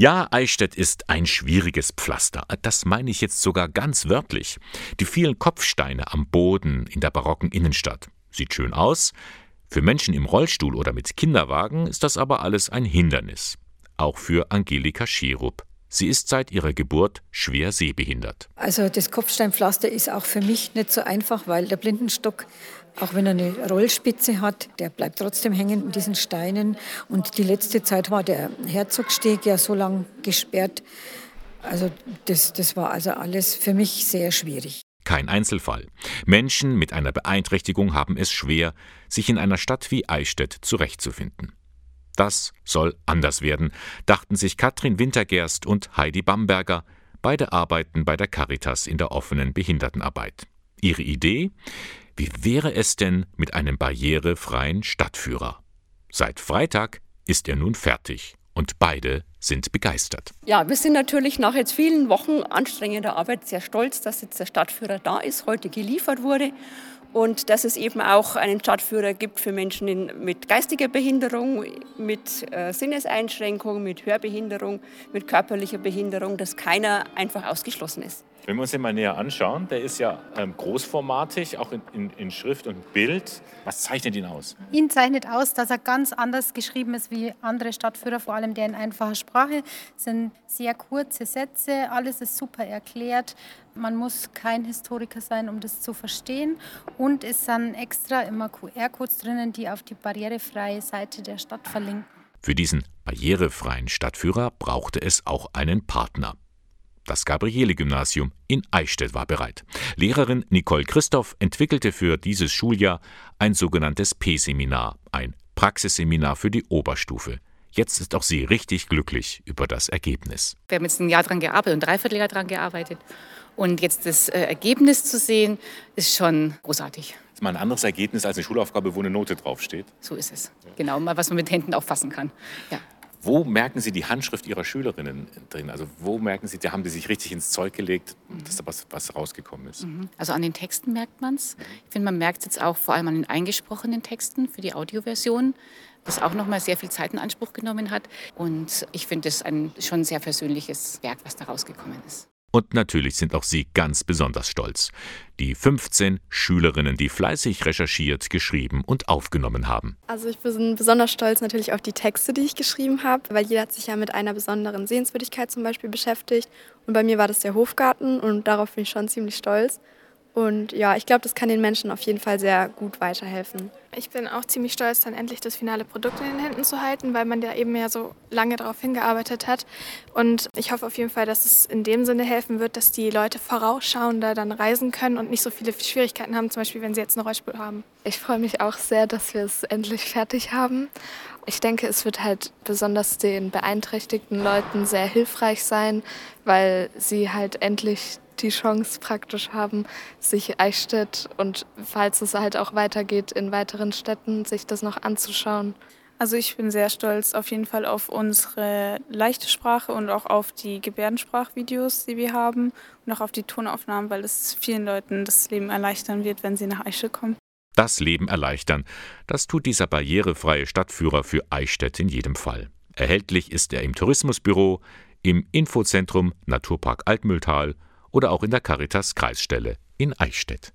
Ja, Eichstätt ist ein schwieriges Pflaster. Das meine ich jetzt sogar ganz wörtlich. Die vielen Kopfsteine am Boden in der barocken Innenstadt. Sieht schön aus. Für Menschen im Rollstuhl oder mit Kinderwagen ist das aber alles ein Hindernis. Auch für Angelika Schirup. Sie ist seit ihrer Geburt schwer sehbehindert. Also das Kopfsteinpflaster ist auch für mich nicht so einfach, weil der Blindenstock, auch wenn er eine Rollspitze hat, der bleibt trotzdem hängen in diesen Steinen. Und die letzte Zeit war der Herzogsteg ja so lang gesperrt. Also das, das war also alles für mich sehr schwierig. Kein Einzelfall. Menschen mit einer Beeinträchtigung haben es schwer, sich in einer Stadt wie Eichstätt zurechtzufinden. Das soll anders werden, dachten sich Katrin Wintergerst und Heidi Bamberger. Beide arbeiten bei der Caritas in der offenen Behindertenarbeit. Ihre Idee? Wie wäre es denn mit einem barrierefreien Stadtführer? Seit Freitag ist er nun fertig und beide sind begeistert. Ja, wir sind natürlich nach jetzt vielen Wochen anstrengender Arbeit sehr stolz, dass jetzt der Stadtführer da ist, heute geliefert wurde und dass es eben auch einen Stadtführer gibt für Menschen in, mit geistiger Behinderung, mit äh, Sinneseinschränkung, mit Hörbehinderung, mit körperlicher Behinderung, dass keiner einfach ausgeschlossen ist. Wenn wir uns den mal näher anschauen, der ist ja ähm, großformatig, auch in, in, in, Schrift und Bild. Was zeichnet ihn aus? Ihn zeichnet aus, dass er ganz anders geschrieben ist wie andere Stadtführer, vor allem der in einfacher Sprache. Es sind sehr kurze Sätze, alles ist super erklärt. Man muss kein Historiker sein, um das zu verstehen. Und es sind extra immer QR-Codes drinnen, die auf die barrierefreie Seite der Stadt verlinken. Für diesen barrierefreien Stadtführer brauchte es auch einen Partner. Das Gabriele-Gymnasium in Eichstätt war bereit. Lehrerin Nicole Christoph entwickelte für dieses Schuljahr ein sogenanntes P-Seminar, ein Praxisseminar für die Oberstufe. Jetzt ist auch sie richtig glücklich über das Ergebnis. Wir haben jetzt ein Jahr daran gearbeitet, ein Dreivierteljahr daran gearbeitet. Und jetzt das äh, Ergebnis zu sehen, ist schon großartig. Das ist mal ein anderes Ergebnis als eine Schulaufgabe, wo eine Note draufsteht. So ist es. Genau, mal was man mit Händen auch fassen kann. Ja. Wo merken Sie die Handschrift Ihrer Schülerinnen drin? Also wo merken Sie, da haben die sich richtig ins Zeug gelegt, dass da was, was rausgekommen ist? Mhm. Also an den Texten merkt man es. Ich finde, man merkt es jetzt auch vor allem an den eingesprochenen Texten für die Audioversion, das auch nochmal sehr viel Zeit in Anspruch genommen hat. Und ich finde es ein schon sehr persönliches Werk, was da rausgekommen ist. Und natürlich sind auch Sie ganz besonders stolz. Die 15 Schülerinnen, die fleißig recherchiert, geschrieben und aufgenommen haben. Also ich bin besonders stolz natürlich auf die Texte, die ich geschrieben habe, weil jeder hat sich ja mit einer besonderen Sehenswürdigkeit zum Beispiel beschäftigt. Und bei mir war das der Hofgarten und darauf bin ich schon ziemlich stolz. Und ja, ich glaube, das kann den Menschen auf jeden Fall sehr gut weiterhelfen. Ich bin auch ziemlich stolz, dann endlich das finale Produkt in den Händen zu halten, weil man ja eben ja so lange darauf hingearbeitet hat. Und ich hoffe auf jeden Fall, dass es in dem Sinne helfen wird, dass die Leute vorausschauender dann reisen können und nicht so viele Schwierigkeiten haben, zum Beispiel wenn sie jetzt eine Rollspur haben. Ich freue mich auch sehr, dass wir es endlich fertig haben. Ich denke, es wird halt besonders den beeinträchtigten Leuten sehr hilfreich sein, weil sie halt endlich die Chance praktisch haben, sich Eichstätt und falls es halt auch weitergeht in weiteren Städten, sich das noch anzuschauen. Also ich bin sehr stolz auf jeden Fall auf unsere leichte Sprache und auch auf die Gebärdensprachvideos, die wir haben und auch auf die Tonaufnahmen, weil es vielen Leuten das Leben erleichtern wird, wenn sie nach Eichstätt kommen. Das Leben erleichtern, das tut dieser barrierefreie Stadtführer für Eichstätt in jedem Fall. Erhältlich ist er im Tourismusbüro, im Infozentrum Naturpark Altmühltal oder auch in der Caritas Kreisstelle in Eichstätt.